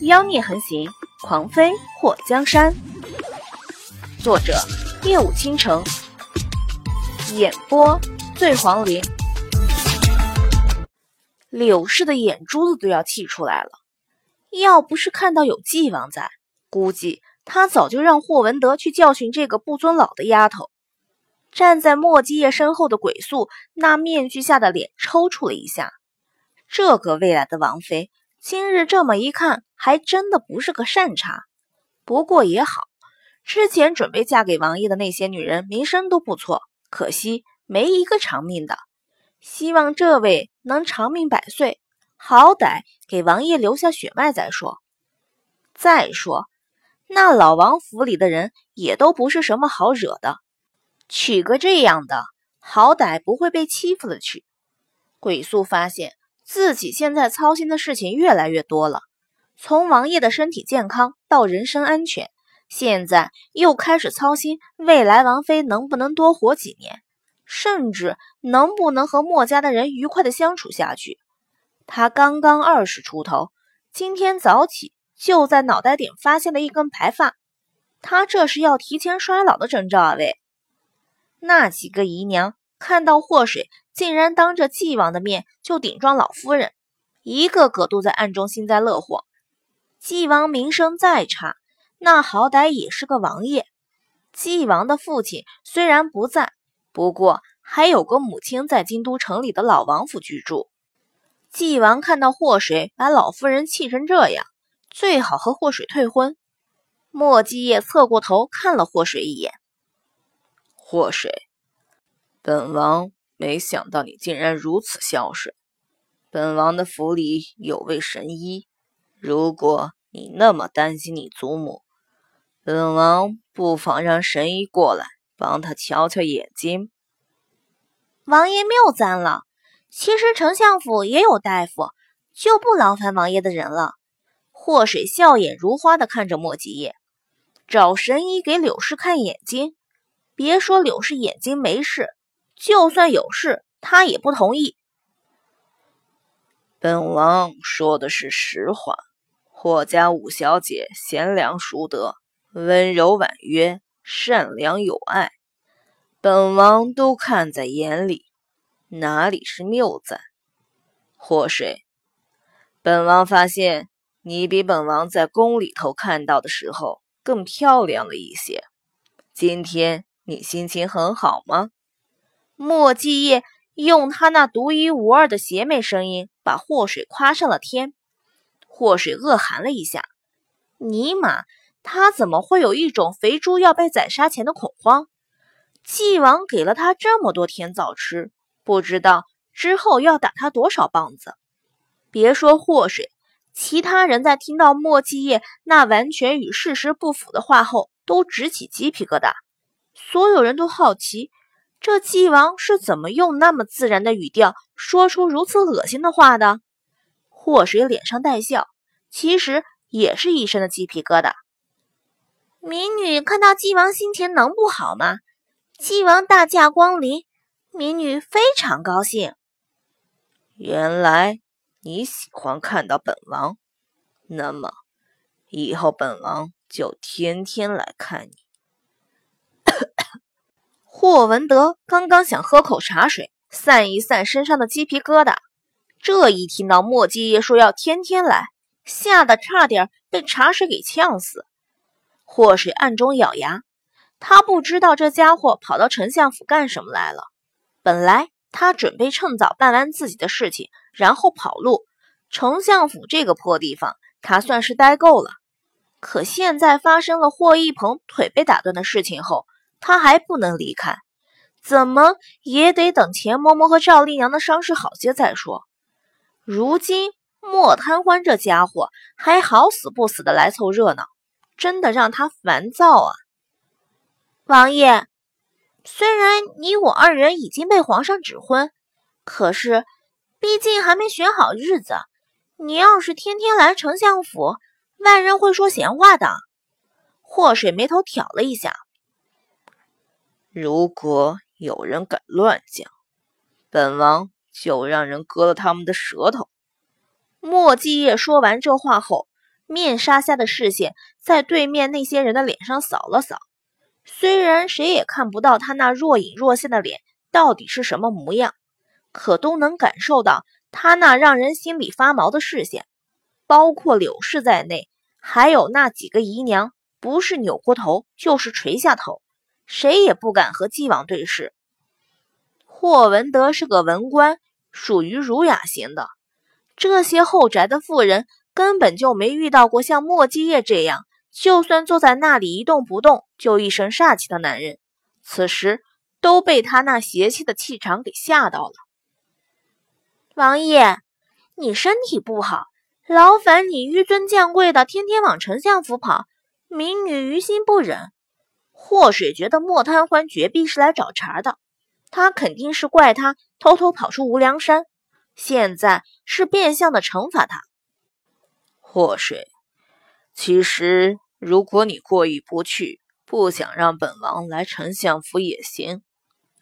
妖孽横行，狂妃祸江山。作者：夜舞倾城，演播：醉黄林。柳氏的眼珠子都要气出来了，要不是看到有纪王在，估计他早就让霍文德去教训这个不尊老的丫头。站在莫基叶身后的鬼宿，那面具下的脸抽搐了一下。这个未来的王妃，今日这么一看，还真的不是个善茬。不过也好，之前准备嫁给王爷的那些女人，名声都不错，可惜没一个长命的。希望这位能长命百岁，好歹给王爷留下血脉再说。再说，那老王府里的人也都不是什么好惹的。娶个这样的，好歹不会被欺负了去。鬼宿发现自己现在操心的事情越来越多了，从王爷的身体健康到人身安全，现在又开始操心未来王妃能不能多活几年，甚至能不能和墨家的人愉快的相处下去。他刚刚二十出头，今天早起就在脑袋顶发现了一根白发，他这是要提前衰老的征兆啊！喂。那几个姨娘看到祸水竟然当着纪王的面就顶撞老夫人，一个个都在暗中幸灾乐祸。纪王名声再差，那好歹也是个王爷。纪王的父亲虽然不在，不过还有个母亲在京都城里的老王府居住。纪王看到祸水把老夫人气成这样，最好和祸水退婚。莫继业侧过头看了祸水一眼。祸水，本王没想到你竟然如此孝顺。本王的府里有位神医，如果你那么担心你祖母，本王不妨让神医过来帮他瞧瞧眼睛。王爷谬赞了，其实丞相府也有大夫，就不劳烦王爷的人了。祸水笑眼如花的看着莫吉叶，找神医给柳氏看眼睛。别说柳氏眼睛没事，就算有事，他也不同意。本王说的是实话。霍家五小姐贤良淑德，温柔婉约，善良有爱，本王都看在眼里，哪里是谬赞？祸水，本王发现你比本王在宫里头看到的时候更漂亮了一些。今天。你心情很好吗？莫继业用他那独一无二的邪魅声音把祸水夸上了天。祸水恶寒了一下，尼玛，他怎么会有一种肥猪要被宰杀前的恐慌？纪王给了他这么多甜枣吃，不知道之后要打他多少棒子。别说祸水，其他人在听到莫继业那完全与事实不符的话后，都直起鸡皮疙瘩。所有人都好奇，这纪王是怎么用那么自然的语调说出如此恶心的话的？祸水脸上带笑，其实也是一身的鸡皮疙瘩。民女看到纪王心情能不好吗？纪王大驾光临，民女非常高兴。原来你喜欢看到本王，那么以后本王就天天来看你。霍文德刚刚想喝口茶水，散一散身上的鸡皮疙瘩，这一听到莫继业说要天天来，吓得差点被茶水给呛死。霍水暗中咬牙，他不知道这家伙跑到丞相府干什么来了。本来他准备趁早办完自己的事情，然后跑路。丞相府这个破地方，他算是待够了。可现在发生了霍一鹏腿被打断的事情后，他还不能离开，怎么也得等钱嬷嬷和赵丽娘的伤势好些再说。如今莫贪欢这家伙还好死不死的来凑热闹，真的让他烦躁啊！王爷，虽然你我二人已经被皇上指婚，可是毕竟还没选好日子。你要是天天来丞相府，外人会说闲话的。祸水眉头挑了一下。如果有人敢乱讲，本王就让人割了他们的舌头。莫继业说完这话后，面纱下的视线在对面那些人的脸上扫了扫，虽然谁也看不到他那若隐若现的脸到底是什么模样，可都能感受到他那让人心里发毛的视线。包括柳氏在内，还有那几个姨娘，不是扭过头，就是垂下头，谁也不敢和纪王对视。霍文德是个文官，属于儒雅型的，这些后宅的妇人。根本就没遇到过像莫基业这样，就算坐在那里一动不动就一身煞气的男人。此时都被他那邪气的气场给吓到了。王爷，你身体不好，劳烦你纡尊降贵的天天往丞相府跑，民女于心不忍。祸水觉得莫贪欢绝壁是来找茬的，他肯定是怪他偷偷跑出无量山，现在是变相的惩罚他。祸水，其实如果你过意不去，不想让本王来丞相府也行，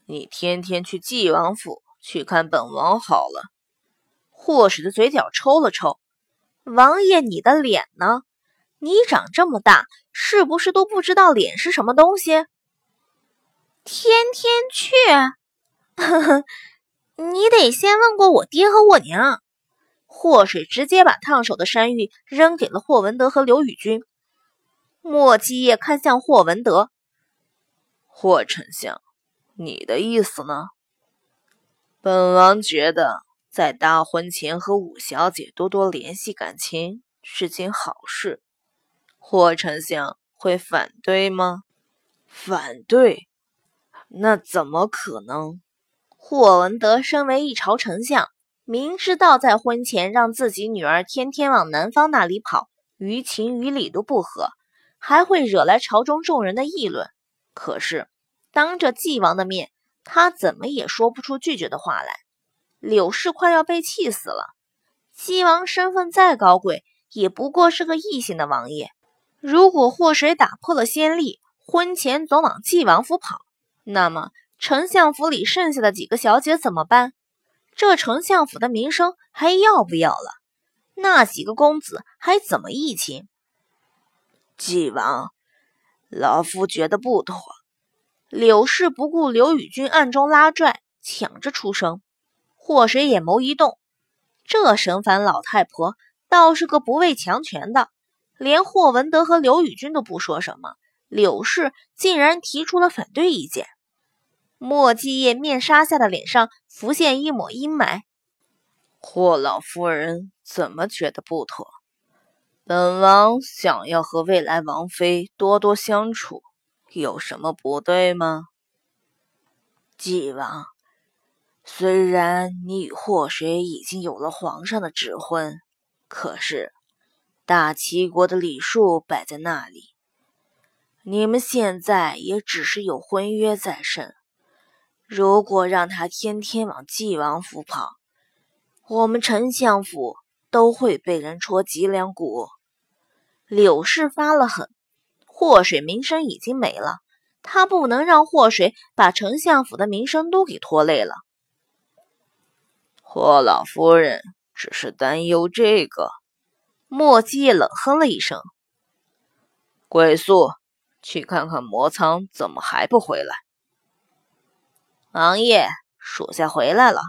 你天天去纪王府去看本王好了。祸水的嘴角抽了抽，王爷，你的脸呢？你长这么大，是不是都不知道脸是什么东西？天天去，呵 呵你得先问过我爹和我娘。祸水直接把烫手的山芋扔给了霍文德和刘宇君。莫基业看向霍文德：“霍丞相，你的意思呢？”本王觉得在大婚前和五小姐多多联系感情是件好事。霍丞相会反对吗？反对？那怎么可能？霍文德身为一朝丞相。明知道在婚前让自己女儿天天往南方那里跑，于情于理都不合，还会惹来朝中众人的议论。可是当着纪王的面，他怎么也说不出拒绝的话来。柳氏快要被气死了。纪王身份再高贵，也不过是个异姓的王爷。如果祸水打破了先例，婚前总往纪王府跑，那么丞相府里剩下的几个小姐怎么办？这丞相府的名声还要不要了？那几个公子还怎么议亲？纪王，老夫觉得不妥。柳氏不顾刘宇君暗中拉拽，抢着出声。祸水眼眸一动，这神烦老太婆倒是个不畏强权的，连霍文德和刘宇君都不说什么，柳氏竟然提出了反对意见。莫继业面纱下的脸上浮现一抹阴霾。霍老夫人怎么觉得不妥？本王想要和未来王妃多多相处，有什么不对吗？纪王，虽然你与祸水已经有了皇上的指婚，可是大齐国的礼数摆在那里，你们现在也只是有婚约在身。如果让他天天往纪王府跑，我们丞相府都会被人戳脊梁骨。柳氏发了狠，祸水名声已经没了，他不能让祸水把丞相府的名声都给拖累了。霍老夫人只是担忧这个。莫基业冷哼了一声：“鬼宿，去看看魔苍怎么还不回来。”王爷，属下回来了。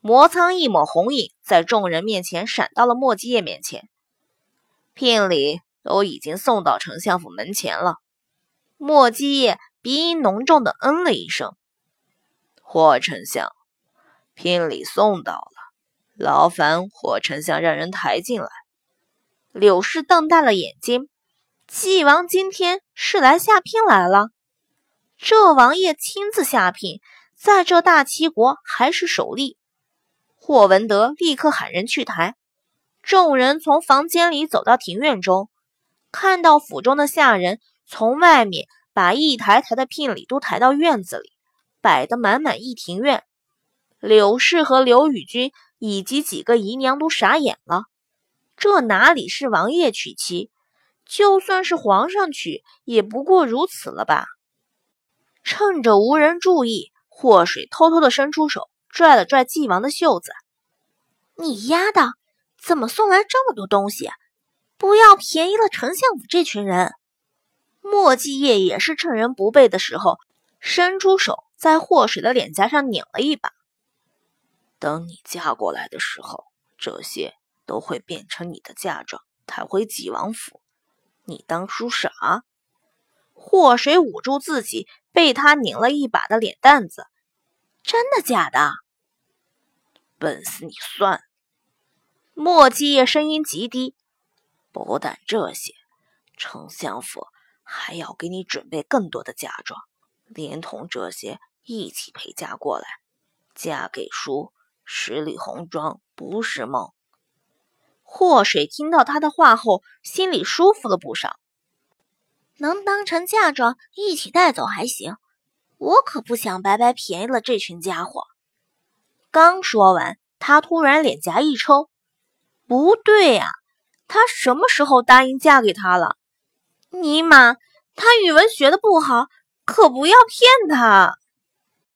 魔苍一抹红影，在众人面前闪到了莫基业面前。聘礼都已经送到丞相府门前了。莫基业鼻音浓重的嗯了一声。霍丞相，聘礼送到了，劳烦霍丞相让人抬进来。柳氏瞪大了眼睛，纪王今天是来下聘来了。这王爷亲自下聘，在这大齐国还是首例。霍文德立刻喊人去抬。众人从房间里走到庭院中，看到府中的下人从外面把一台台的聘礼都抬到院子里，摆得满满一庭院。柳氏和刘宇君以及几个姨娘都傻眼了。这哪里是王爷娶妻？就算是皇上娶，也不过如此了吧？趁着无人注意，祸水偷偷的伸出手，拽了拽纪王的袖子：“你丫的，怎么送来这么多东西？不要便宜了丞相府这群人。莫继业也是趁人不备的时候，伸出手在祸水的脸颊上拧了一把。等你嫁过来的时候，这些都会变成你的嫁妆，抬回纪王府。你当初傻？祸水捂住自己被他拧了一把的脸蛋子，真的假的？笨死你算！莫继业声音极低。不但这些，丞相府还要给你准备更多的嫁妆，连同这些一起陪嫁过来。嫁给叔，十里红妆不是梦。祸水听到他的话后，心里舒服了不少。能当成嫁妆一起带走还行，我可不想白白便宜了这群家伙。刚说完，他突然脸颊一抽，不对呀，他什么时候答应嫁给他了？尼玛，他语文学的不好，可不要骗他。